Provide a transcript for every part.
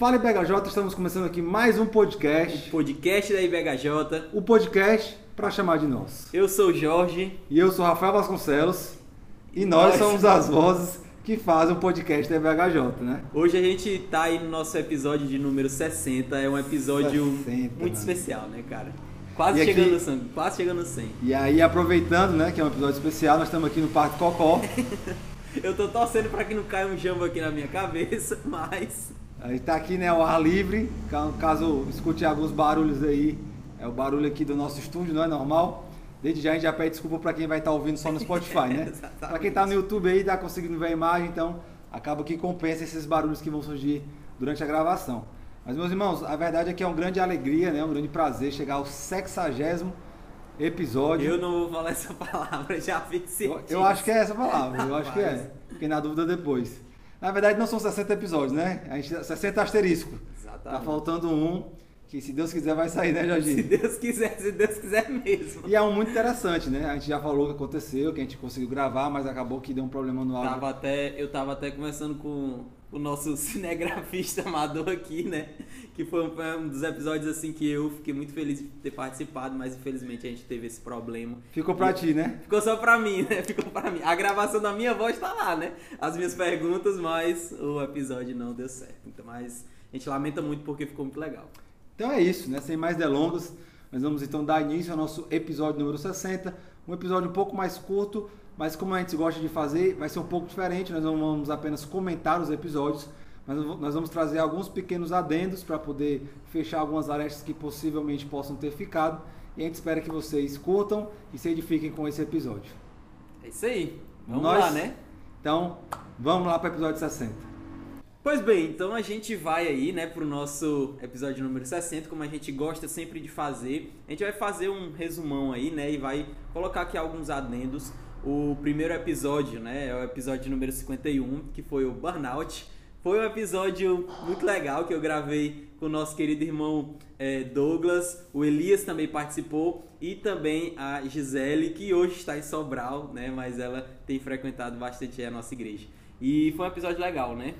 Fala IBHJ, estamos começando aqui mais um podcast. O podcast da IBHJ. O podcast para chamar de nós. Eu sou o Jorge. E eu sou o Rafael Vasconcelos. E nós, nós somos as vozes que fazem o podcast da IBHJ, né? Hoje a gente tá aí no nosso episódio de número 60. É um episódio 60, muito mano. especial, né, cara? Quase chegando no 100, quase chegando no 100. E aí, aproveitando, né, que é um episódio especial, nós estamos aqui no Parque Cocó. eu tô torcendo para que não caia um jambo aqui na minha cabeça, mas a gente tá aqui, né, ao ar livre, caso escute alguns barulhos aí, é o barulho aqui do nosso estúdio, não é normal. Desde já a gente já pede desculpa para quem vai estar tá ouvindo só no Spotify, né? para quem tá no YouTube aí, tá conseguindo ver a imagem, então acaba que compensa esses barulhos que vão surgir durante a gravação. Mas meus irmãos, a verdade é que é uma grande alegria, né, um grande prazer chegar ao sexagésimo episódio. Eu não vou falar essa palavra, já fiz eu, eu acho que é essa palavra, eu acho que é. Fiquei na dúvida depois. Na verdade, não são 60 episódios, né? A gente, 60 asterisco. Exatamente. Tá faltando um, que se Deus quiser vai sair, né, Jorginho? Se Deus quiser, se Deus quiser mesmo. E é um muito interessante, né? A gente já falou o que aconteceu, que a gente conseguiu gravar, mas acabou que deu um problema no áudio. Tava até, eu tava até conversando com o nosso cinegrafista amador aqui, né? Que foi um, dos episódios assim que eu fiquei muito feliz de ter participado, mas infelizmente a gente teve esse problema. Ficou pra e, ti, né? Ficou só pra mim, né? Ficou pra mim. A gravação da minha voz tá lá, né? As minhas perguntas, mas o episódio não deu certo. Então, mas a gente lamenta muito porque ficou muito legal. Então é isso, né? Sem mais delongas, nós vamos então dar início ao nosso episódio número 60. Um episódio um pouco mais curto, mas como a gente gosta de fazer, vai ser um pouco diferente. Nós não vamos apenas comentar os episódios, mas nós vamos trazer alguns pequenos adendos para poder fechar algumas arestas que possivelmente possam ter ficado. E a gente espera que vocês curtam e se edifiquem com esse episódio. É isso aí. Vamos nós, lá, né? Então, vamos lá para o episódio 60. Pois bem, então a gente vai aí, né, pro nosso episódio número 60, como a gente gosta sempre de fazer. A gente vai fazer um resumão aí, né, e vai colocar aqui alguns adendos o primeiro episódio, né? É o episódio número 51, que foi o Burnout. Foi um episódio muito legal que eu gravei com o nosso querido irmão é, Douglas. O Elias também participou e também a Gisele, que hoje está em Sobral, né? Mas ela tem frequentado bastante a nossa igreja. E foi um episódio legal, né?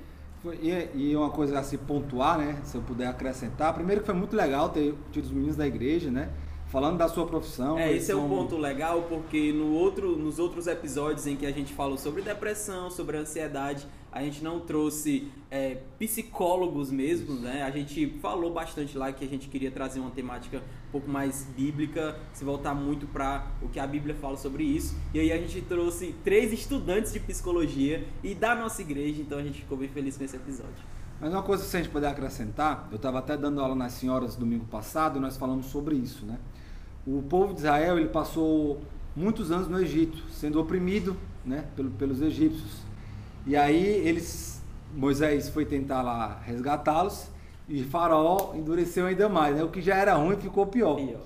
E, e uma coisa a se pontuar, né? Se eu puder acrescentar. Primeiro que foi muito legal ter tido os meninos da igreja, né? Falando da sua profissão. É, esse é um ponto legal porque no outro, nos outros episódios em que a gente falou sobre depressão, sobre ansiedade, a gente não trouxe é, psicólogos mesmo, né? A gente falou bastante lá que a gente queria trazer uma temática um pouco mais bíblica, se voltar muito para o que a Bíblia fala sobre isso. E aí a gente trouxe três estudantes de psicologia e da nossa igreja, então a gente ficou bem feliz com esse episódio. Mas uma coisa que a gente puder acrescentar, eu estava até dando aula nas senhoras domingo passado e nós falamos sobre isso, né? O povo de Israel ele passou muitos anos no Egito, sendo oprimido né, pelos egípcios. E aí eles, Moisés foi tentar lá resgatá-los e Faraó endureceu ainda mais. Né? O que já era ruim ficou pior. pior.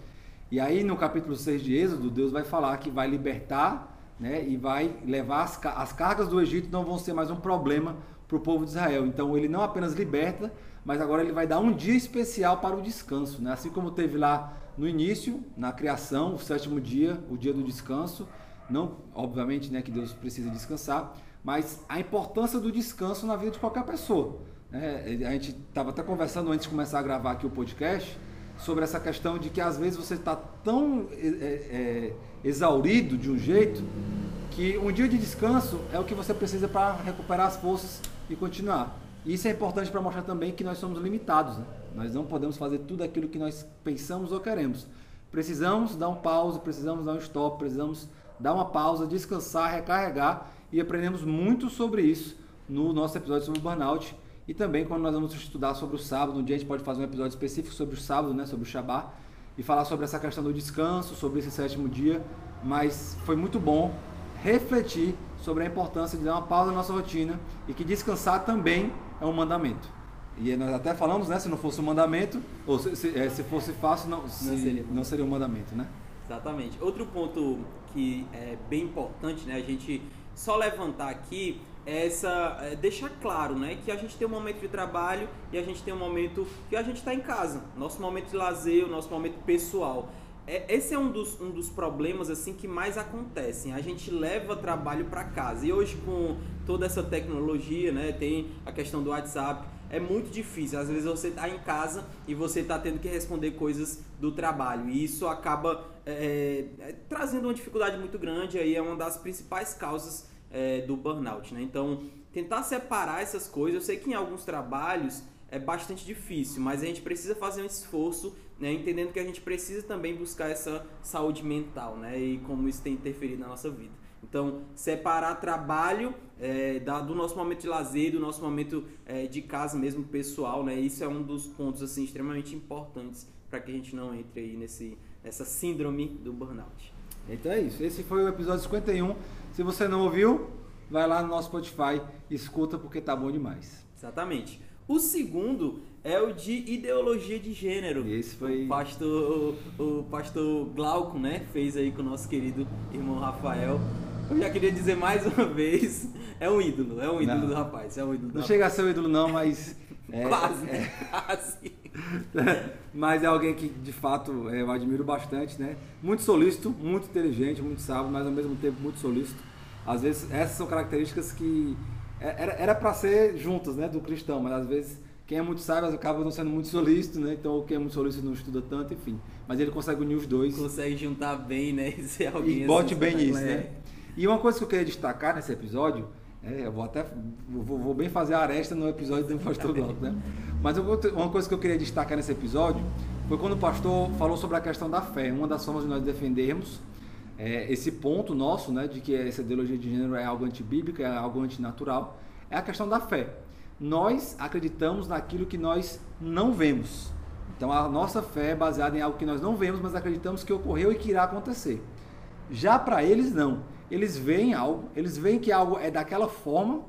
E aí no capítulo 6 de Êxodo, Deus vai falar que vai libertar né, e vai levar as, as cargas do Egito não vão ser mais um problema para o povo de Israel. Então ele não apenas liberta, mas agora ele vai dar um dia especial para o descanso. Né? Assim como teve lá no início, na criação, o sétimo dia, o dia do descanso. Não, obviamente, né, que Deus precisa descansar, mas a importância do descanso na vida de qualquer pessoa. Né? A gente estava até conversando antes de começar a gravar aqui o podcast sobre essa questão de que às vezes você está tão é, é, exaurido de um jeito que um dia de descanso é o que você precisa para recuperar as forças e continuar. Isso é importante para mostrar também que nós somos limitados. Né? Nós não podemos fazer tudo aquilo que nós pensamos ou queremos. Precisamos dar um pause, precisamos dar um stop, precisamos dar uma pausa, descansar, recarregar e aprendemos muito sobre isso no nosso episódio sobre o burnout e também quando nós vamos estudar sobre o sábado, um dia a gente pode fazer um episódio específico sobre o sábado, né, sobre o Shabbat e falar sobre essa questão do descanso, sobre esse sétimo dia, mas foi muito bom refletir sobre a importância de dar uma pausa na nossa rotina e que descansar também é um mandamento. E nós até falamos, né? Se não fosse um mandamento, ou se, se, é, se fosse fácil, não, se, não, seria. não seria um mandamento, né? Exatamente. Outro ponto que é bem importante, né? A gente só levantar aqui é essa é deixar claro, né, que a gente tem um momento de trabalho e a gente tem um momento que a gente está em casa, nosso momento de lazer, o nosso momento pessoal. É, esse é um dos, um dos problemas assim que mais acontecem. A gente leva trabalho para casa. E hoje com toda essa tecnologia, né, tem a questão do WhatsApp, é muito difícil. Às vezes você está em casa e você está tendo que responder coisas do trabalho. E isso acaba é, é, trazendo uma dificuldade muito grande. Aí é uma das principais causas é, do burnout. Né? Então, tentar separar essas coisas. Eu sei que em alguns trabalhos é bastante difícil, mas a gente precisa fazer um esforço, né, entendendo que a gente precisa também buscar essa saúde mental, né, e como isso tem interferido na nossa vida. Então, separar trabalho é, da, do nosso momento de lazer, do nosso momento é, de casa mesmo, pessoal, né? Isso é um dos pontos assim extremamente importantes para que a gente não entre aí nesse, nessa síndrome do burnout. Então é isso. Esse foi o episódio 51. Se você não ouviu, vai lá no nosso Spotify, escuta porque tá bom demais. Exatamente. O segundo é o de ideologia de gênero. Esse foi. O pastor, o pastor Glauco, né? Fez aí com o nosso querido irmão Rafael. Eu já queria dizer mais uma vez, é um ídolo, é um ídolo não, do rapaz, é um ídolo Não chega a ser um ídolo não, mas... É, quase, é, quase. mas é alguém que, de fato, é, eu admiro bastante, né? Muito solícito, muito inteligente, muito sábio, mas ao mesmo tempo muito solícito. Às vezes, essas são características que é, era para ser juntas, né, do cristão, mas às vezes quem é muito sábio acaba não sendo muito solícito, né? Então quem é muito solícito não estuda tanto, enfim. Mas ele consegue unir os dois. Consegue juntar bem, né? E ser alguém e bote assim, bem nisso, né? E uma coisa que eu queria destacar nesse episódio, é, eu vou até vou, vou, bem fazer a aresta no episódio do pastor Glauco, né? Mas vou, uma coisa que eu queria destacar nesse episódio foi quando o pastor falou sobre a questão da fé. Uma das formas de nós defendermos é, esse ponto nosso, né, de que essa ideologia de gênero é algo antibíblico, é algo antinatural, é a questão da fé. Nós acreditamos naquilo que nós não vemos. Então a nossa fé é baseada em algo que nós não vemos, mas acreditamos que ocorreu e que irá acontecer. Já para eles não. Eles veem algo, eles veem que algo é daquela forma,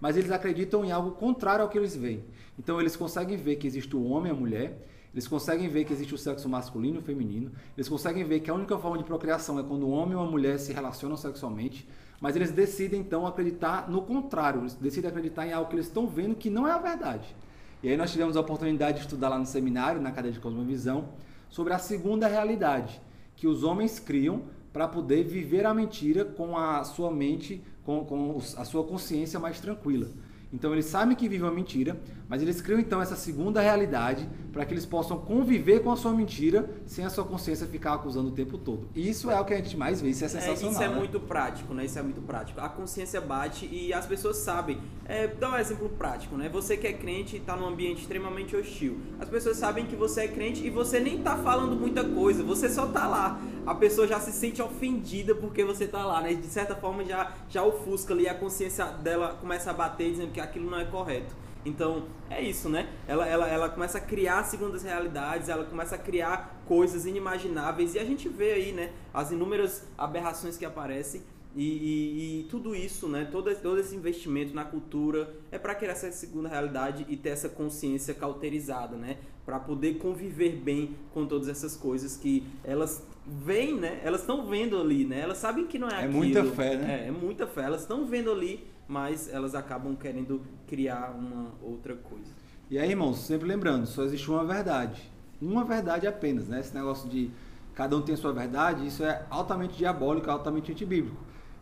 mas eles acreditam em algo contrário ao que eles veem. Então eles conseguem ver que existe o homem e a mulher, eles conseguem ver que existe o sexo masculino e o feminino, eles conseguem ver que a única forma de procriação é quando o homem ou a mulher se relacionam sexualmente, mas eles decidem então acreditar no contrário, eles decidem acreditar em algo que eles estão vendo que não é a verdade. E aí nós tivemos a oportunidade de estudar lá no seminário, na cadeia de Cosmovisão, sobre a segunda realidade, que os homens criam para poder viver a mentira com a sua mente, com, com a sua consciência mais tranquila. Então eles sabem que vivem uma mentira, mas eles criam então essa segunda realidade para que eles possam conviver com a sua mentira sem a sua consciência ficar acusando o tempo todo. Isso é o que a gente mais vê, isso é sensacional. É, isso é né? muito prático, né? Isso é muito prático. A consciência bate e as pessoas sabem. É, dá um exemplo prático, né? Você que é crente e está num ambiente extremamente hostil. As pessoas sabem que você é crente e você nem está falando muita coisa, você só está lá. A pessoa já se sente ofendida porque você está lá, né? De certa forma já, já ofusca ali, a consciência dela começa a bater dizendo que aquilo não é correto. Então, é isso, né? Ela, ela, ela começa a criar segundas realidades, ela começa a criar coisas inimagináveis e a gente vê aí, né, as inúmeras aberrações que aparecem e, e, e tudo isso, né, todo, todo esse investimento na cultura é para criar essa segunda realidade e ter essa consciência cauterizada, né, para poder conviver bem com todas essas coisas que elas veem, né, elas estão vendo ali, né, elas sabem que não é, é aquilo. É muita fé, né? É, é muita fé, elas estão vendo ali mas elas acabam querendo criar uma outra coisa. E aí, irmãos, sempre lembrando, só existe uma verdade. Uma verdade apenas, né? Esse negócio de cada um tem a sua verdade, isso é altamente diabólico, altamente antibíblico.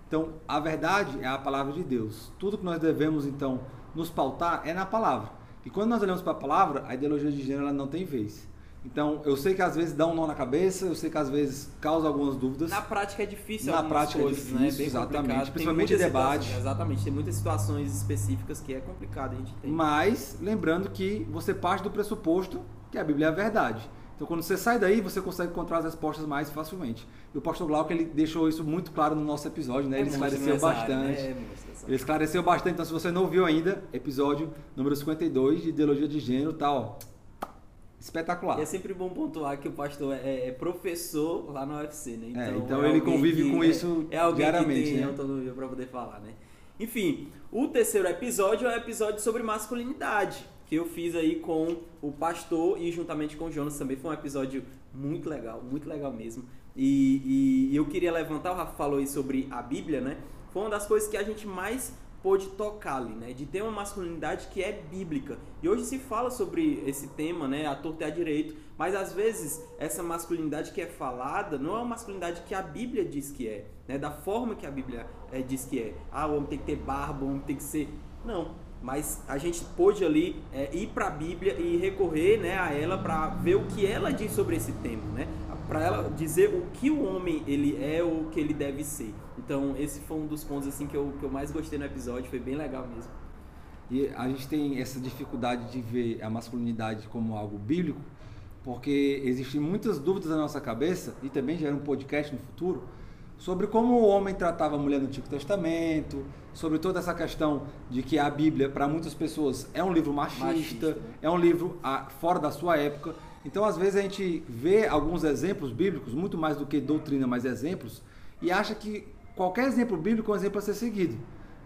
Então, a verdade é a palavra de Deus. Tudo que nós devemos, então, nos pautar é na palavra. E quando nós olhamos para a palavra, a ideologia de gênero ela não tem vez. Então, eu sei que às vezes dá um nó na cabeça, eu sei que às vezes causa algumas dúvidas. Na prática é difícil Na prática é coisas, é difícil, né? exatamente. Principalmente debate. Exatamente, tem muitas situações específicas que é complicado a gente ter. Mas, lembrando que você parte do pressuposto que a Bíblia é a verdade. Então, quando você sai daí, você consegue encontrar as respostas mais facilmente. E o pastor Glauco, ele deixou isso muito claro no nosso episódio, né? Ele é esclareceu bastante. Né? Ele esclareceu bastante. Então, se você não ouviu ainda, episódio número 52 de Ideologia de Gênero, tá, ó, espetacular. E é sempre bom pontuar que o pastor é, é professor lá no UFC, né? Então, é, então, é ele convive que, com isso é, é alguém diariamente, que tem né? autonomia para poder falar, né? Enfim, o terceiro episódio é o episódio sobre masculinidade, que eu fiz aí com o pastor e juntamente com o Jonas também. Foi um episódio muito legal, muito legal mesmo. E, e eu queria levantar, o Rafa falou aí sobre a Bíblia, né? Foi uma das coisas que a gente mais pôde tocar ali, né? De ter uma masculinidade que é bíblica. E hoje se fala sobre esse tema, né? A torta e a direito. Mas às vezes essa masculinidade que é falada não é uma masculinidade que a Bíblia diz que é, né? Da forma que a Bíblia é, diz que é. Ah, o homem tem que ter barba, o homem tem que ser. Não. mas a gente pôde ali é, ir para a Bíblia e recorrer né, a ela para ver o que ela diz sobre esse tema, né? para ela dizer o que o homem ele é ou o que ele deve ser. Então esse foi um dos pontos assim que eu, que eu mais gostei no episódio, foi bem legal mesmo. E a gente tem essa dificuldade de ver a masculinidade como algo bíblico, porque existem muitas dúvidas na nossa cabeça, e também gera um podcast no futuro, sobre como o homem tratava a mulher no Antigo Testamento, sobre toda essa questão de que a Bíblia, para muitas pessoas, é um livro machista, machista. é um livro ah, fora da sua época. Então, às vezes, a gente vê alguns exemplos bíblicos, muito mais do que doutrina, mas exemplos, e acha que qualquer exemplo bíblico é um exemplo a ser seguido.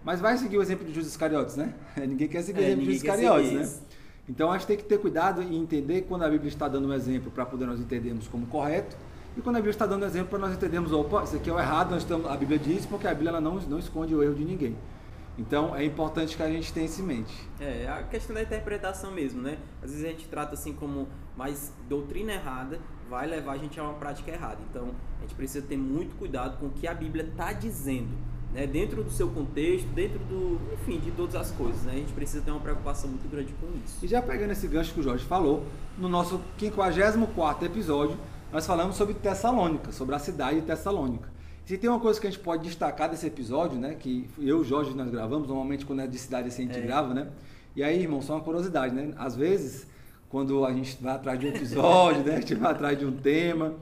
Mas vai seguir o exemplo de Judas Iscariotes, né? Ninguém quer seguir é, o exemplo de Judas Iscariotes, né? Então, a gente tem que ter cuidado e entender quando a Bíblia está dando um exemplo para poder nós entendermos como correto, e quando a Bíblia está dando exemplo para nós entendermos, opa, isso aqui é o errado, estamos, a Bíblia diz, porque a Bíblia não, não esconde o erro de ninguém. Então é importante que a gente tenha isso em mente. É, a questão da interpretação mesmo, né? Às vezes a gente trata assim como mais doutrina errada vai levar a gente a uma prática errada. Então a gente precisa ter muito cuidado com o que a Bíblia está dizendo. Né, dentro do seu contexto, dentro do, enfim, de todas as coisas, né? A gente precisa ter uma preocupação muito grande com isso. E já pegando esse gancho que o Jorge falou, no nosso 54 episódio, nós falamos sobre Tessalônica, sobre a cidade de Tessalônica. Se tem uma coisa que a gente pode destacar desse episódio, né? Que eu e o Jorge nós gravamos, normalmente quando é de cidade assim a gente é. grava, né? E aí, irmão, só uma curiosidade, né? Às vezes, quando a gente vai atrás de um episódio, né? A gente vai atrás de um tema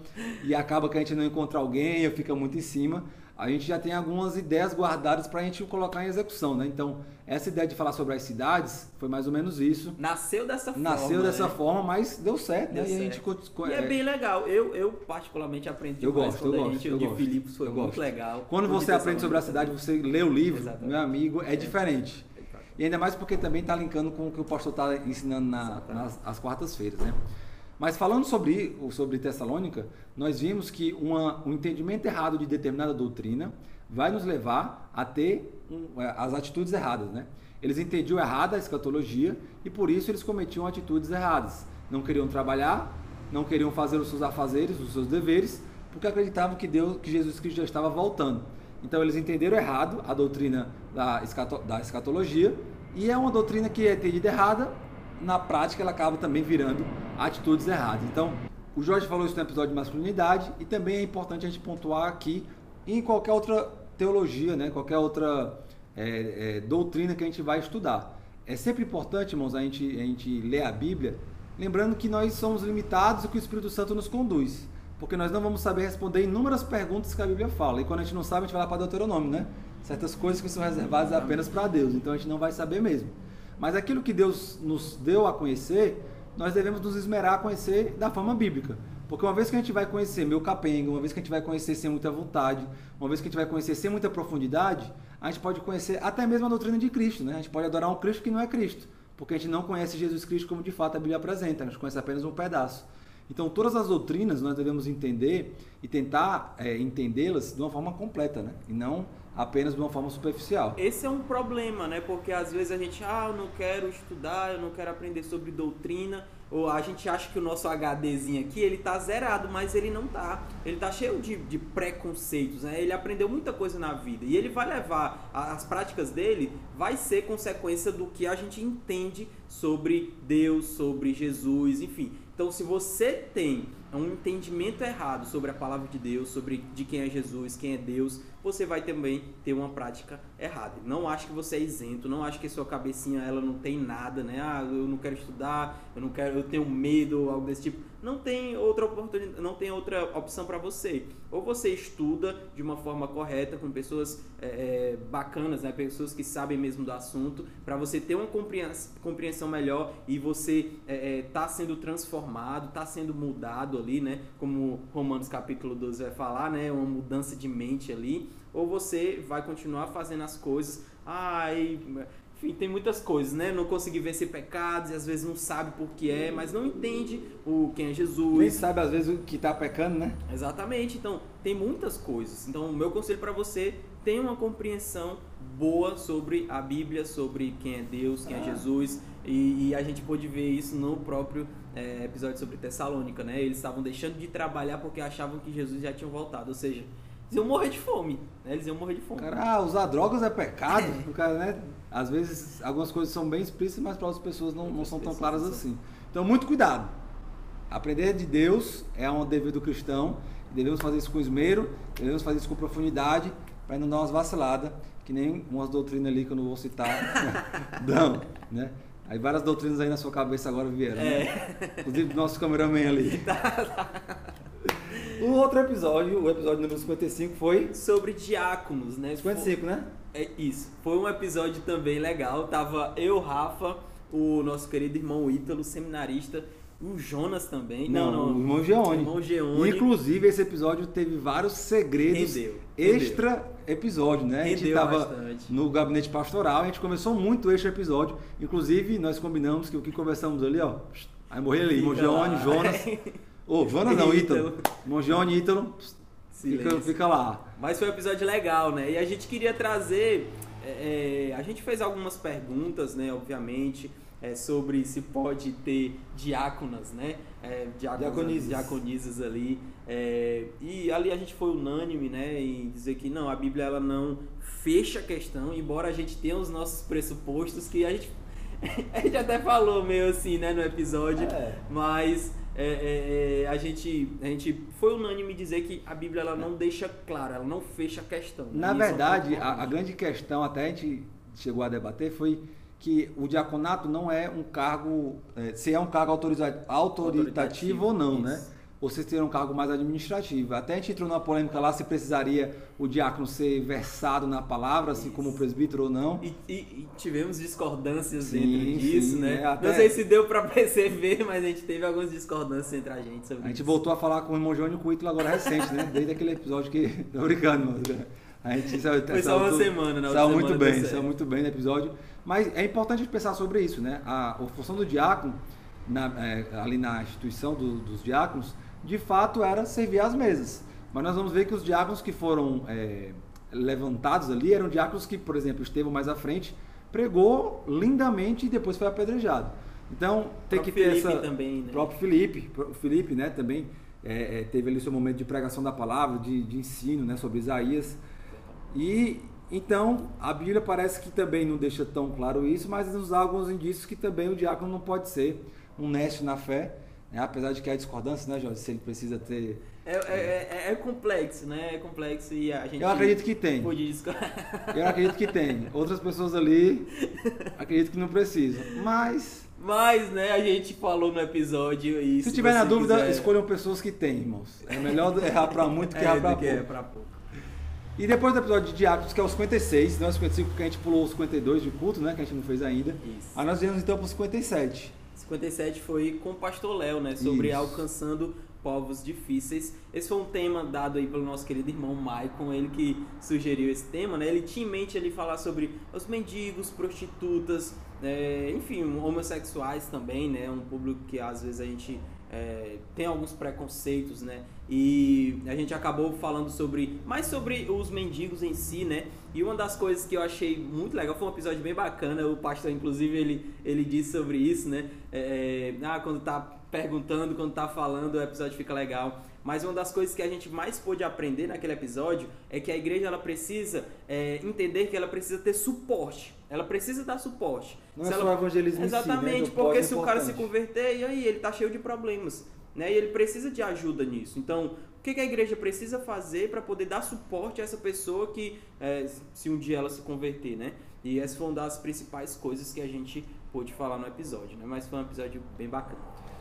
e acaba que a gente não encontra alguém, eu fica muito em cima a gente já tem algumas ideias guardadas para a gente colocar em execução, né? Então, essa ideia de falar sobre as cidades foi mais ou menos isso. Nasceu dessa forma. Nasceu dessa né? forma, mas deu certo, deu né? Certo. E, a gente, e é, é bem legal. Eu, eu particularmente aprendi eu gosto, eu gosto, gente, eu de gosto, Filipos foi muito gosto. legal. Quando você aprende sobre a cidade, você lê o livro, Exatamente. meu amigo, é, é. diferente. E ainda mais porque também está linkando com o que o pastor está ensinando na, nas, nas quartas-feiras, né? Mas falando sobre, sobre Tessalônica, nós vimos que uma, um entendimento errado de determinada doutrina vai nos levar a ter um, é, as atitudes erradas. Né? Eles entendiam errada a escatologia e por isso eles cometiam atitudes erradas. Não queriam trabalhar, não queriam fazer os seus afazeres, os seus deveres, porque acreditavam que Deus, que Jesus Cristo já estava voltando. Então eles entenderam errado a doutrina da, escato, da escatologia e é uma doutrina que é entendida errada na prática ela acaba também virando atitudes erradas. Então, o Jorge falou isso no episódio de masculinidade e também é importante a gente pontuar aqui em qualquer outra teologia, né, qualquer outra é, é, doutrina que a gente vai estudar. É sempre importante, irmãos, a gente, a gente ler a Bíblia, lembrando que nós somos limitados e que o Espírito Santo nos conduz. Porque nós não vamos saber responder inúmeras perguntas que a Bíblia fala. E quando a gente não sabe, a gente vai lá para Deuteronômio, né? Certas coisas que são reservadas apenas para Deus. Então a gente não vai saber mesmo. Mas aquilo que Deus nos deu a conhecer, nós devemos nos esmerar a conhecer da forma bíblica. Porque uma vez que a gente vai conhecer meu capenga, uma vez que a gente vai conhecer sem muita vontade, uma vez que a gente vai conhecer sem muita profundidade, a gente pode conhecer até mesmo a doutrina de Cristo, né? A gente pode adorar um Cristo que não é Cristo, porque a gente não conhece Jesus Cristo como de fato a Bíblia apresenta, a gente conhece apenas um pedaço. Então, todas as doutrinas nós devemos entender e tentar é, entendê-las de uma forma completa, né? E não apenas de uma forma superficial. Esse é um problema, né? Porque às vezes a gente, ah, eu não quero estudar, eu não quero aprender sobre doutrina, ou a gente acha que o nosso HDzinho aqui, ele tá zerado, mas ele não tá. Ele tá cheio de, de preconceitos, né? Ele aprendeu muita coisa na vida e ele vai levar as práticas dele vai ser consequência do que a gente entende sobre Deus, sobre Jesus, enfim. Então, se você tem um entendimento errado sobre a palavra de Deus, sobre de quem é Jesus, quem é Deus, você vai também ter uma prática errada. Não acho que você é isento, não acho que sua cabecinha ela não tem nada, né? Ah, eu não quero estudar, eu não quero, eu tenho medo, algo desse tipo. Não tem outra oportunidade, não tem outra opção para você. Ou você estuda de uma forma correta com pessoas é, é bacanas, né? Pessoas que sabem mesmo do assunto, para você ter uma compreensão melhor e você é, é, tá sendo transformado, tá sendo mudado ali, né? Como Romanos capítulo 12 vai falar, né? Uma mudança de mente ali ou você vai continuar fazendo as coisas. Ai, enfim, tem muitas coisas, né? Não conseguir vencer pecados e às vezes não sabe por que é, mas não entende o quem é Jesus. Nem sabe às vezes o que está pecando, né? Exatamente. Então, tem muitas coisas. Então, o meu conselho para você tenha uma compreensão boa sobre a Bíblia, sobre quem é Deus, quem é ah. é Jesus. E, e, a gente pôde ver isso no próprio é, episódio sobre Tessalônica, né? Eles estavam deixando de trabalhar porque achavam que Jesus já tinha voltado. Ou seja, iam morrer de fome. Né? Eles iam morrer de fome. Cara, ah, usar drogas é pecado. O cara, né? Às vezes algumas coisas são bem explícitas, mas para outras pessoas não, não são tão claras assim. Então, muito cuidado. Aprender de Deus é um dever do cristão. Devemos fazer isso com esmero, devemos fazer isso com profundidade, para não dar umas vaciladas, que nem umas doutrinas ali que eu não vou citar dão, né? Aí várias doutrinas aí na sua cabeça agora vieram, né? é. né? Inclusive nosso cameraman ali. Tá, tá. O outro episódio, o episódio número 55, foi sobre diáconos, né? 55, né? É isso. Foi um episódio também legal. Tava eu, Rafa, o nosso querido irmão Ítalo, seminarista, o Jonas também. Não, não. O irmão Geone. irmão Geone. Inclusive, esse episódio teve vários segredos rendeu, extra. Episódio, né? Rendeu a gente tava bastante. no gabinete pastoral, a gente começou muito este episódio. Inclusive, nós combinamos que o que conversamos ali, ó. Aí morrer ali, irmão Jonas. Ô, oh, Jonas não, Ítalo. Irmão Geone, Ítalo. Fica, fica lá. Mas foi um episódio legal, né? E a gente queria trazer. É, é a gente fez algumas perguntas, né? Obviamente é, sobre se pode ter diáconas, né? É, diaconisas. diaconisas ali. É, e ali a gente foi unânime, né? Em dizer que não, a Bíblia ela não fecha a questão, embora a gente tenha os nossos pressupostos que a gente, a gente até falou meio assim, né, no episódio, é. mas é, é, é, a, gente, a gente foi unânime dizer que a Bíblia ela não deixa claro, ela não fecha a questão. Na verdade, a, a, grande questão, até a gente chegou a debater, foi que o diaconato não é um cargo, é, se é um cargo autoritativo, autoritativo ou não, né? isso. né? Ou se ter um cargo mais administrativo. Até a gente entrou numa polêmica lá se precisaria o diácono ser versado na palavra, assim isso. como o presbítero ou não. E, e, e tivemos discordâncias sim, dentro disso, sim, né? É, até... Não sei se deu para perceber, mas a gente teve algumas discordâncias entre a gente sobre A gente isso. voltou a falar com o irmão João e com o Ítalo agora recente, né? Desde aquele episódio que... Tô brincando, mano. A gente saiu, Foi só uma semana, né? Saiu muito bem, saiu muito bem no episódio. Mas é importante pensar sobre isso, né? A, a função do diácono, na, é, ali na instituição do, dos diáconos, de fato era servir às mesas. Mas nós vamos ver que os diáconos que foram é, levantados ali eram diáconos que, por exemplo, Estevão mais à frente, pregou lindamente e depois foi apedrejado. Então tem que ter Felipe essa. Também, né? próprio Felipe, o Felipe, né, também é, é, teve ali seu momento de pregação da palavra, de, de ensino, né, sobre Isaías. E então, a Bíblia parece que também não deixa tão claro isso, mas nos dá alguns indícios que também o diácono não pode ser um neste na fé, né? apesar de que há discordância, né, Jorge? Se ele precisa ter. É, é, é, é, complexo, né? É complexo e a gente. Eu acredito que tem. Eu acredito que tem. Outras pessoas ali acredito que não precisam. Mas. Mas, né, a gente falou no episódio isso. Se tiver na dúvida, quiser... escolham pessoas que têm, irmãos. É melhor errar para muito que é, errar para pouco. pouco. E depois do episódio de Diáconos, que é o 56, não é o 55 porque a gente pulou os 52 de culto, né? Que a gente não fez ainda. Isso. Aí nós viemos então para o 57. 57 foi com o pastor Léo, né? Sobre Isso. alcançando povos difíceis. Esse foi um tema dado aí pelo nosso querido irmão Maicon, ele que sugeriu esse tema, né? Ele tinha em mente ele falar sobre os mendigos, prostitutas, é, enfim, homossexuais também, né? Um público que às vezes a gente é, tem alguns preconceitos, né? E a gente acabou falando sobre mais sobre os mendigos em si, né? E uma das coisas que eu achei muito legal foi um episódio bem bacana. O pastor, inclusive, ele, ele disse sobre isso, né? É, ah, quando tá perguntando, quando tá falando, o episódio fica legal. Mas uma das coisas que a gente mais pôde aprender naquele episódio é que a igreja ela precisa é, entender que ela precisa ter suporte. Ela precisa dar suporte. Não se é só evangelismo Exatamente, si, né? porque se o cara se converter, e aí ele tá cheio de problemas. Né? E ele precisa de ajuda nisso. Então, o que, que a igreja precisa fazer para poder dar suporte a essa pessoa que, é, se um dia ela se converter, né? E essa foi uma das principais coisas que a gente pôde falar no episódio, né? Mas foi um episódio bem bacana.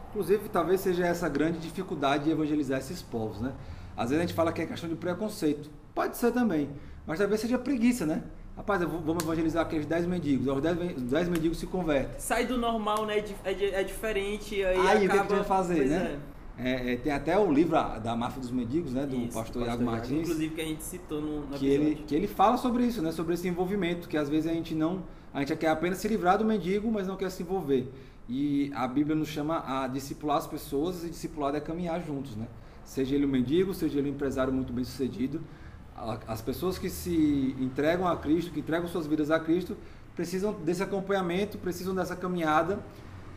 Inclusive, talvez seja essa grande dificuldade de evangelizar esses povos, né? Às vezes a gente fala que é questão de preconceito. Pode ser também. Mas talvez seja preguiça, né? Rapaz, vamos evangelizar aqueles 10 mendigos. Os 10, mendigos se convertem. Sai do normal, né? É, é, é diferente. Aí, aí acaba... o que, é vai fazer, pois né? É. É, é. tem até o livro da Máfia dos Mendigos, né? Do isso, pastor, Iago Martins. Inclusive que a gente citou no, no que ele Que ele fala sobre isso, né? Sobre esse envolvimento, que às vezes a gente não... A gente quer apenas se livrar do mendigo, mas não quer se envolver. E a Bíblia nos chama a discipular as pessoas e discipular é caminhar juntos, né? Seja ele um mendigo, seja ele um empresário muito bem sucedido, as pessoas que se entregam a Cristo, que entregam suas vidas a Cristo, precisam desse acompanhamento, precisam dessa caminhada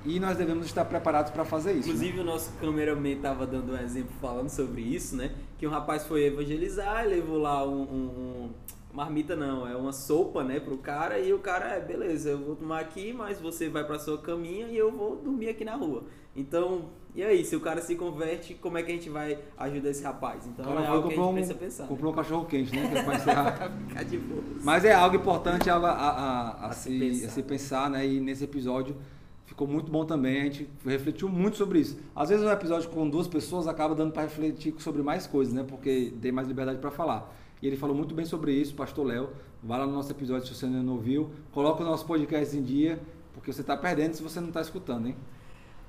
e nós devemos estar preparados para fazer isso. né? Inclusive né? o nosso cameraman estava dando um exemplo falando sobre isso, né? Que um rapaz foi evangelizar, levou lá um, um, um marmita não, é uma sopa, né, pro cara e o cara é, beleza, eu vou tomar aqui, mas você vai pra sua caminha e eu vou dormir aqui na rua. Então, e aí, se o cara se converte, como é que a gente vai ajudar esse rapaz? Então é algo que a gente um, precisa pensar. comprou um cachorro quente, né? Que é encerrar. Pra ficar de boa. Mas é algo importante a, a- a- a se, pensar. a se pensar, né? E nesse episódio ficou muito bom também. A gente refletiu muito sobre isso. Às vezes um episódio com duas pessoas acaba dando para refletir sobre mais coisas, né? Porque tem mais liberdade para falar. E ele falou muito bem sobre isso, Pastor Léo. Vai lá no nosso episódio se você ainda não ouviu. Coloca o nosso podcast em dia, porque você está perdendo se você não está escutando, hein?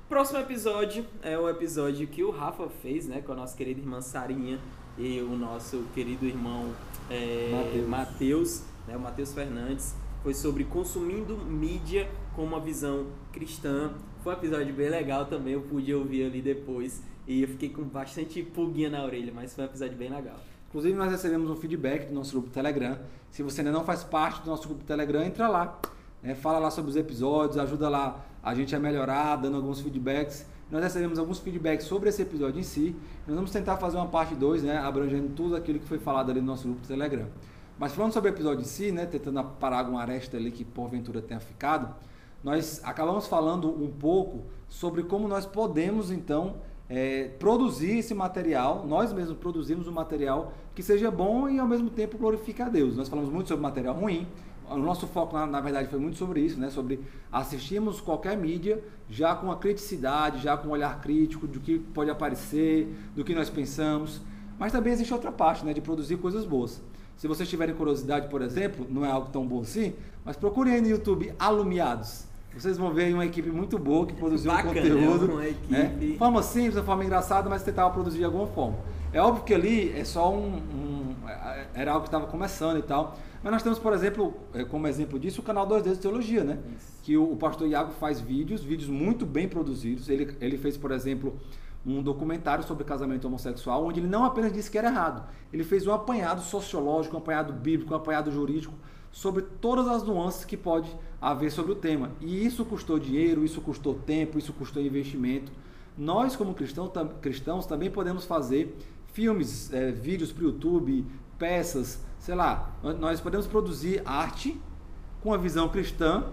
Próximo episódio é o episódio que o Rafa fez, né, com a nossa querida irmã Sarinha e o nosso querido irmão é, Mateus. Mateus, né, o Matheus Fernandes. Foi sobre consumindo mídia com uma visão cristã. Foi um episódio bem legal também, eu pude ouvir ali depois. E eu fiquei com bastante pulguinha na orelha, mas foi um episódio bem legal. Inclusive, nós recebemos um feedback do nosso grupo Telegram. Se você ainda não faz parte do nosso grupo Telegram, entra lá. né? Fala lá sobre os episódios, ajuda lá a gente a melhorar, dando alguns feedbacks. Nós recebemos alguns feedbacks sobre esse episódio em si. Nós vamos tentar fazer uma parte 2, né? abrangendo tudo aquilo que foi falado ali no nosso grupo Telegram. Mas falando sobre o episódio em si, né? tentando parar alguma aresta ali que porventura tenha ficado, nós acabamos falando um pouco sobre como nós podemos então é, produzir esse material, nós mesmos produzimos um material que seja bom e ao mesmo tempo glorifique a Deus. Nós falamos muito sobre material ruim, o nosso foco na, na verdade foi muito sobre isso, né? sobre assistirmos qualquer mídia já com a criticidade, já com um olhar crítico do que pode aparecer, do que nós pensamos, mas também existe outra parte, né? de produzir coisas boas. Se vocês tiverem curiosidade, por exemplo, não é algo tão bom assim, mas procurem aí no YouTube Alumiados. Vocês vão ver aí uma equipe muito boa que produziu um Bacana, conteúdo. uma equipe. Né? Forma simples, forma engraçada, mas tentava produzir de alguma forma. É óbvio que ali é só um. um- era algo que estava começando e tal. Mas nós temos, por exemplo, eh, como exemplo disso, o canal 2D de Teologia, né? Isso. Que o, o pastor Iago faz vídeos, vídeos muito bem produzidos. Ele, ele fez, por exemplo, um documentário sobre casamento homossexual, onde ele não apenas disse que era errado, ele fez um apanhado sociológico, um apanhado bíblico, um apanhado jurídico sobre todas as nuances que pode haver sobre o tema. E isso custou dinheiro, isso custou tempo, isso custou investimento. Nós, como cristão, cristãos, também podemos fazer filmes, eh, vídeos para o YouTube, peças, sei lá. Nós- Nós podemos produzir arte com a visão cristã,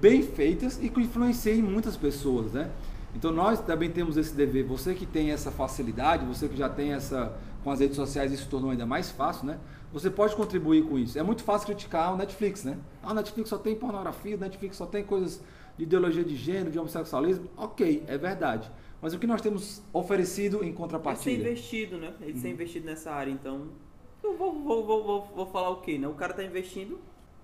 bem feitas e que influenciem muitas pessoas, né? Então nós também temos esse dever. Você que tem essa facilidade, você que já tem essa com as redes sociais isso tornou ainda mais fácil, né? Você pode contribuir com isso. É muito fácil criticar o Netflix, né? Ah, o Netflix só tem pornografia, o Netflix só tem coisas de ideologia de gênero, de homossexualismo. Ok, é verdade. Mas o que nós temos oferecido em Ele ser contrapartida? investido, né? Ele Uhum. ser investido nessa área, então. Eu vou, vou, vou, vou, vou falar o quê, né? O cara tá investindo,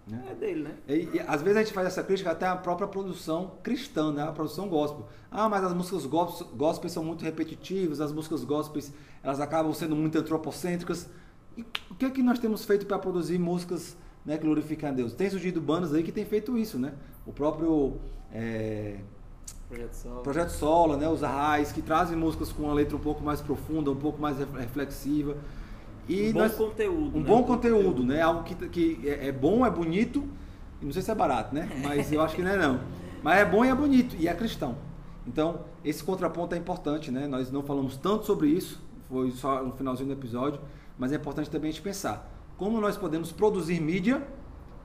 Né? é dele, né? E, e, às vezes a gente faz essa crítica até à própria produção cristã, né? A produção gospel. Ah, mas as músicas gospel, gospel são muito repetitivas, as músicas gospels elas acabam sendo muito antropocêntricas. E o que é que nós temos feito para produzir músicas né, que glorificam a Deus? Tem surgido bandas aí que têm feito isso, né? O próprio é, Projeto Sol. Projeto Sola, né? Os Arrais, que trazem músicas com uma letra um pouco mais profunda, um pouco mais ref- reflexiva. E um bom nós- conteúdo. um né? bom conteúdo, né? Algo que, que é, é bom, é bonito, e não sei se é barato, né? Mas eu acho que não é não. Mas é bom e é bonito, e é cristão. Então, esse contraponto é importante, né? Nós não falamos tanto sobre isso, foi só no finalzinho do episódio, mas é importante também a gente pensar como nós podemos produzir mídia,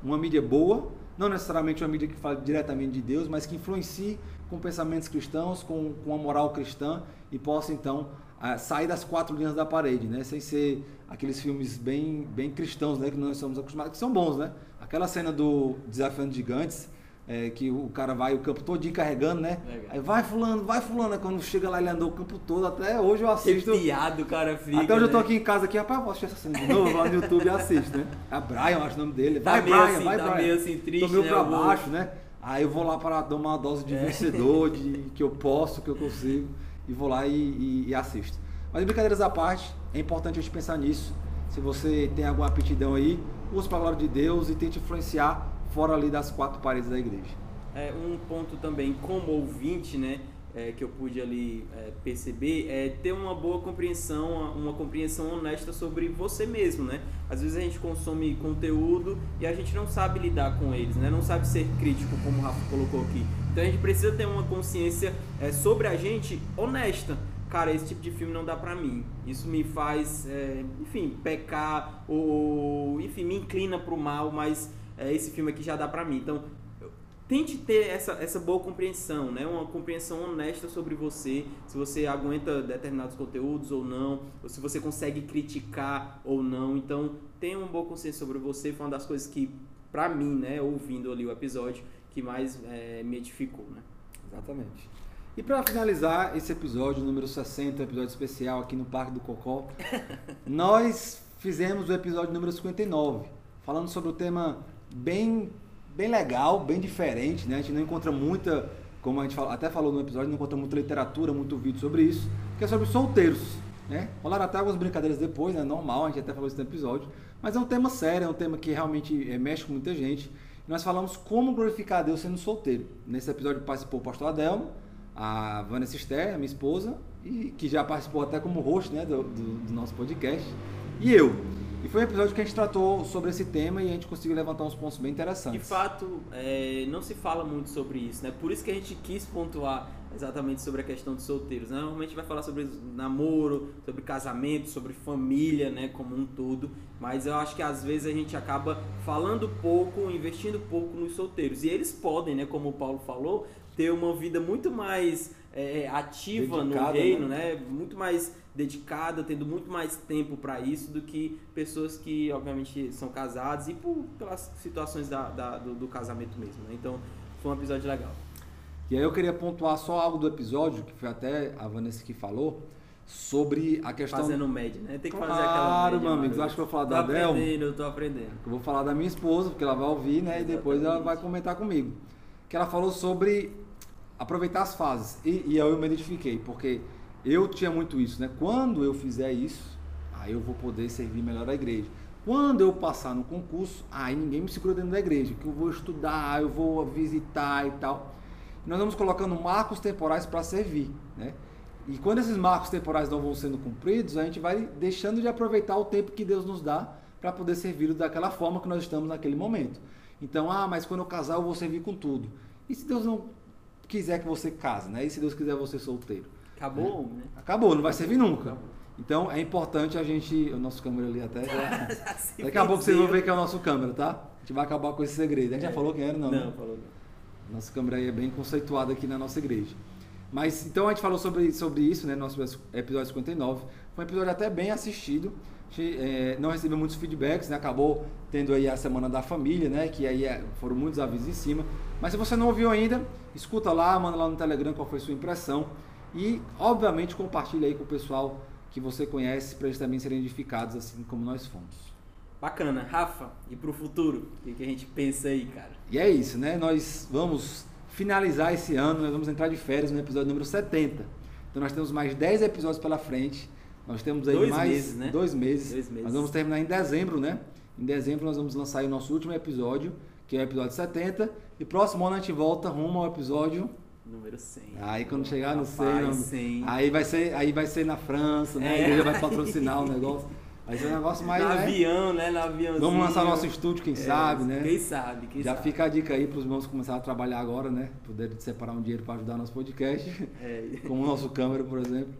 uma mídia boa, não necessariamente uma mídia que fale diretamente de Deus, mas que influencie com pensamentos cristãos, com, com a moral cristã e possa então ah, sair das quatro linhas da parede, né? Sem ser aqueles filmes bem, bem cristãos, né? Que nós somos acostumados, que são bons, né? Aquela cena do Desafiando Gigantes, é, que o cara vai o campo todo carregando, né? Legal. Aí vai fulano, vai fulano, Aí quando chega lá ele andou o campo todo, até hoje eu assisto. Arrepiado, o cara fica. Até hoje eu tô né? aqui em casa aqui, rapaz, eu vou assistir essa cena de novo, lá no YouTube e assisto, né? É Brian, acho o nome dele. Tá Vai, meio Brian, assim, vai, tá Brian. meio assim triste, Tô meio né, pra baixo, né? Aí eu vou lá para dar uma dose de vencedor, de que eu posso, que eu consigo, e vou lá e, e- e assisto. Mas brincadeiras à parte, é importante a gente pensar nisso. Se você tem alguma aptidão aí, use para a glória de Deus e tente influenciar fora ali das quatro paredes da igreja. É, um ponto também como ouvinte, né? É, que eu pude ali é, perceber é ter uma boa compreensão, uma compreensão honesta sobre você mesmo, né? Às vezes a gente consome conteúdo e a gente não sabe lidar com eles, né? Não sabe ser crítico, como o Rafa colocou aqui. Então a gente precisa ter uma consciência é, sobre a gente honesta. Cara, esse tipo de filme não dá pra mim. Isso me faz, é, enfim, pecar ou, enfim, me inclina pro mal, mas é, esse filme aqui já dá pra mim. Então, tente ter essa, essa boa compreensão, né? Uma compreensão honesta sobre você, se você aguenta determinados conteúdos ou não, ou se você consegue criticar ou não. Então, tenha uma boa consciência sobre você. Foi uma das coisas que, pra mim, né, ouvindo ali o episódio, que mais é, me edificou, né? Exatamente. E para finalizar esse episódio número 60, episódio especial aqui no Parque do Cocó, nós fizemos o episódio número 59, falando sobre o tema bem bem legal, bem diferente, né? A gente não encontra muita, como a gente até falou no episódio, não encontra muita literatura, muito vídeo sobre isso, que é sobre solteiros, né? Rolaram até algumas brincadeiras depois, né? Normal, a gente até falou isso no episódio, mas é um tema sério, é um tema que realmente é, mexe com muita gente. E nós falamos como glorificar a Deus sendo solteiro. Nesse episódio participou o pastor Adelmo, a Vanessa Esther, a minha esposa, e que já participou até como host né, do, do, do nosso podcast, e eu. E foi um episódio que a gente tratou sobre esse tema e a gente conseguiu levantar uns pontos bem interessantes. De fato, é, não se fala muito sobre isso, né? Por isso que a gente quis pontuar exatamente sobre a questão dos solteiros. Né? Normalmente vai falar sobre namoro, sobre casamento, sobre família, né, como um todo. Mas eu acho que às vezes a gente acaba falando pouco, investindo pouco nos solteiros. E eles podem, né, como o Paulo falou, ter uma vida muito mais é, ativa Dedicada, no reino, né? né? Muito mais dedicada, tendo muito mais tempo para isso do que pessoas que, obviamente, são casadas e por, pelas situações da, da do, do, casamento mesmo. Né? Então, foi um episódio legal. E aí eu queria pontuar só algo do episódio, que foi até a Vanessa que falou, sobre a questão... Fazendo média, né? Tem que claro, fazer aquela média. meu amigo. Acho que eu vou falar da Adel. Tô aprendendo, eu tô aprendendo. Eu vou falar da minha esposa, porque ela vai ouvir, né? Exatamente. E depois ela vai comentar comigo. Que ela falou sobre aproveitar as fases. E, e eu me identifiquei, porque eu tinha muito isso, né? Quando eu fizer isso, aí eu vou poder servir melhor a igreja. Quando eu passar no concurso, aí ninguém me segura dentro da igreja, que eu vou estudar, eu vou visitar e tal. Nós vamos colocando marcos temporais para servir, né? E quando esses marcos temporais não vão sendo cumpridos, a gente vai deixando de aproveitar o tempo que Deus nos dá para poder servir daquela forma que nós estamos naquele momento. Então, ah, mas quando eu casar eu vou servir com tudo. E se Deus não quiser que você case, né? E se Deus quiser você solteiro? Acabou, né? né? Acabou, não vai servir nunca. Acabou. Então é importante a gente. O nosso câmera ali até já. já Daqui a pouco vocês vão ver que é o nosso câmera, tá? A gente vai acabar com esse segredo. A gente é. já falou quem era, não? Não, né? falou não. Nossa câmera aí é bem conceituado aqui na nossa igreja. Mas então a gente falou sobre, sobre isso, né? Nosso episódio 59. Foi um episódio até bem assistido. A gente é, não recebeu muitos feedbacks, né? Acabou tendo aí a semana da família, né? Que aí é, foram muitos avisos em cima. Mas se você não ouviu ainda, escuta lá, manda lá no Telegram qual foi a sua impressão. E, obviamente, compartilha aí com o pessoal que você conhece para eles também serem edificados assim como nós fomos. Bacana. Rafa, e para o futuro? O que, a gente pensa aí, cara? E é isso, né? Nós vamos finalizar esse ano, nós vamos entrar de férias no episódio número 70. Então nós temos mais 10 episódios pela frente. Nós temos aí dois mais meses, né? dois, meses. dois meses. Nós vamos terminar em dezembro, né? Em dezembro nós vamos lançar o nosso último episódio, que é o episódio 70. E próximo ano a gente volta rumo ao episódio número 100. Aí quando chegar no 100, 100, aí vai ser, aí vai ser na França, né? É. A igreja vai patrocinar o negócio. Vai ser um negócio mais. No né? avião, né? No aviãozinho. Vamos lançar nosso estúdio, quem é, sabe, né? Quem sabe, quem Já sabe. fica a dica aí para os irmãos começarem a trabalhar agora, né? Poderem separar um dinheiro para ajudar nosso podcast. É. Como o nosso câmera, por exemplo.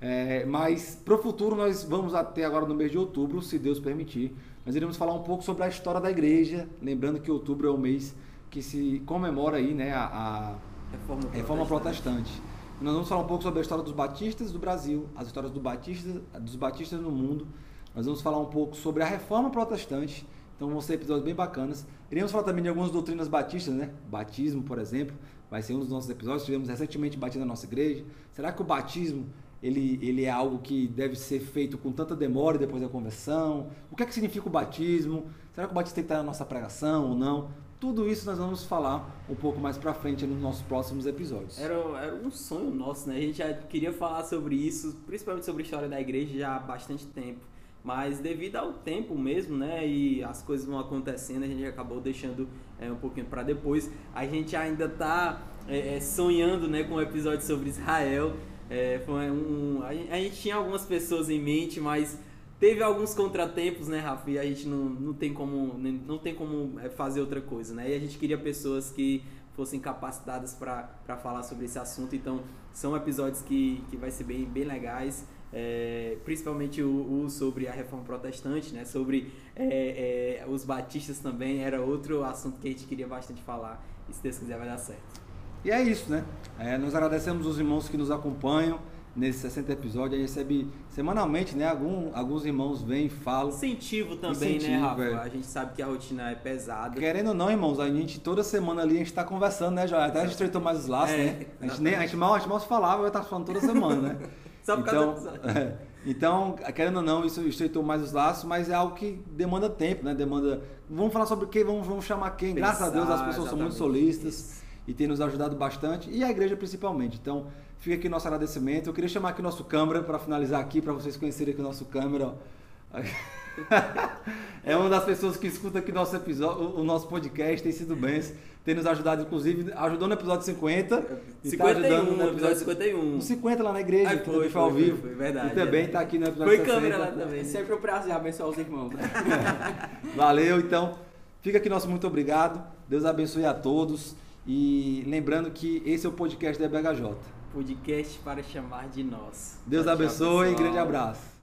É, mas para o futuro nós vamos até agora no mês de outubro, se Deus permitir. Nós iremos falar um pouco sobre a história da igreja, lembrando que outubro é o mês que se comemora aí, né, a, a Reforma, Reforma protestante. protestante. Nós vamos falar um pouco sobre a história dos batistas do Brasil, as histórias do batista, dos batistas no mundo. Nós vamos falar um pouco sobre a Reforma protestante. Então vão ser episódios bem bacanas. Iremos falar também de algumas doutrinas batistas, né? Batismo, por exemplo, vai ser um dos nossos episódios. Tivemos recentemente batismo na nossa igreja. Será que o batismo ele, ele é algo que deve ser feito com tanta demora depois da conversão? O que é que significa o batismo? Será que o batismo tem que estar na nossa pregação ou não? Tudo isso nós vamos falar um pouco mais pra frente nos nossos próximos episódios. Era, era um sonho nosso, né? A gente já queria falar sobre isso, principalmente sobre a história da igreja já há bastante tempo. Mas devido ao tempo mesmo, né, e as coisas vão acontecendo, a gente acabou deixando é, um pouquinho para depois. A gente ainda tá é, é, sonhando né, com um episódio sobre Israel. É, foi um, a, gente tinha algumas pessoas em mente, mas teve alguns contratempos, né, Rafa? E a gente não, não tem como, não tem como é, fazer outra coisa, né? E a gente queria pessoas que fossem capacitadas para falar sobre esse assunto. Então, são episódios que, que vai ser bem, bem legais. É, principalmente o, o, sobre a reforma protestante, né? sobre é, é, os batistas também, era outro assunto que a gente queria bastante falar. E se Deus quiser, vai dar certo. E é isso, né? É, nós agradecemos os irmãos que nos acompanham nesses 60 episódios. A gente recebe semanalmente, né? Algum, alguns irmãos vêm e falam. Incentivo também, Incentivo, né, Rafa? É. A gente sabe que a rotina é pesada. Querendo ou não, irmãos, a gente toda semana ali a gente está conversando, né, já Até a gente estreitou mais os laços, é, né? A gente, nem, a, gente mal, a gente mal se falava, eu estava falando toda semana, né? Só por então, causa é, Então, querendo ou não, isso estreitou mais os laços, mas é algo que demanda tempo, né? Demanda. Vamos falar sobre quem? Vamos, vamos chamar quem? Pensar, Graças a Deus as pessoas são muito solistas. Isso e tem nos ajudado bastante, e a igreja principalmente. Então, fica aqui nosso agradecimento. Eu queria chamar aqui nosso câmera para finalizar aqui, para vocês conhecerem aqui o nosso câmera. é uma das pessoas que escuta aqui nosso episódio, o nosso podcast, tem sido bem, tem nos ajudado, inclusive, ajudou no episódio 50. 51, tá ajudando no episódio 51. No 50 lá na igreja, Ai, foi, que foi, ao vivo. Foi, verdade. E também está aqui no episódio foi 60. Foi câmera lá também. É sempre um prazer abençoar os irmãos. Né? Valeu, então. Fica aqui nosso muito obrigado. Deus abençoe a todos. E lembrando que esse é o podcast da BHJ. Podcast para chamar de nós. Deus abençoe e grande abraço.